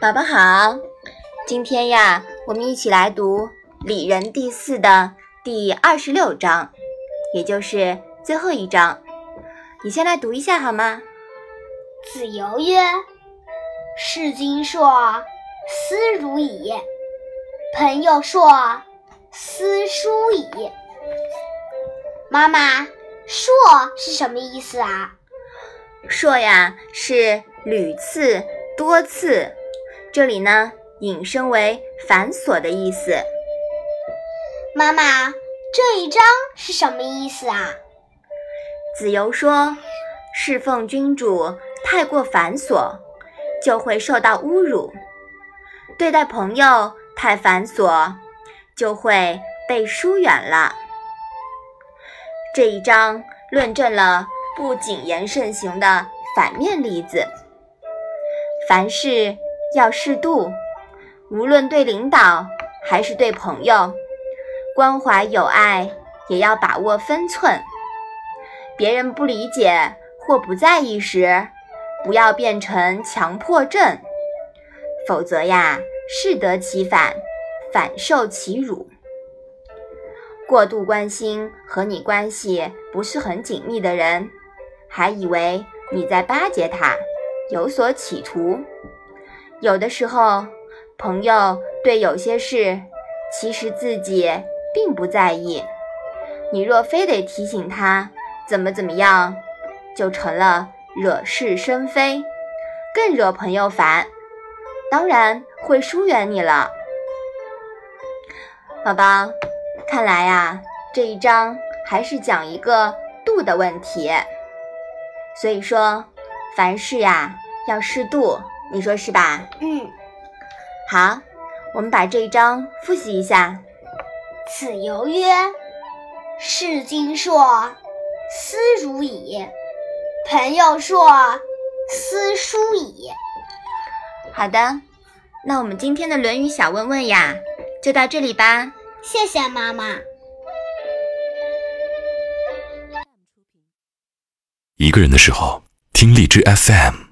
宝宝好，今天呀，我们一起来读《礼仁》第四的第二十六章，也就是最后一章。你先来读一下好吗？子游曰：“士今硕，斯如矣；朋友硕，斯疏矣。”妈妈，硕是什么意思啊？硕呀，是屡次、多次。这里呢，引申为繁琐的意思。妈妈，这一章是什么意思啊？子游说，侍奉君主太过繁琐，就会受到侮辱；对待朋友太繁琐，就会被疏远了。这一章论证了不谨言慎行的反面例子，凡事。要适度，无论对领导还是对朋友，关怀友爱也要把握分寸。别人不理解或不在意时，不要变成强迫症，否则呀，适得其反，反受其辱。过度关心和你关系不是很紧密的人，还以为你在巴结他，有所企图。有的时候，朋友对有些事，其实自己并不在意。你若非得提醒他怎么怎么样，就成了惹是生非，更惹朋友烦，当然会疏远你了。宝宝，看来呀，这一章还是讲一个度的问题。所以说，凡事呀要适度。你说是吧？嗯，好，我们把这一章复习一下。子游曰：“士今硕，斯如矣；朋友硕，斯疏矣。”好的，那我们今天的《论语》小问问呀，就到这里吧。谢谢妈妈。一个人的时候，听荔枝 FM。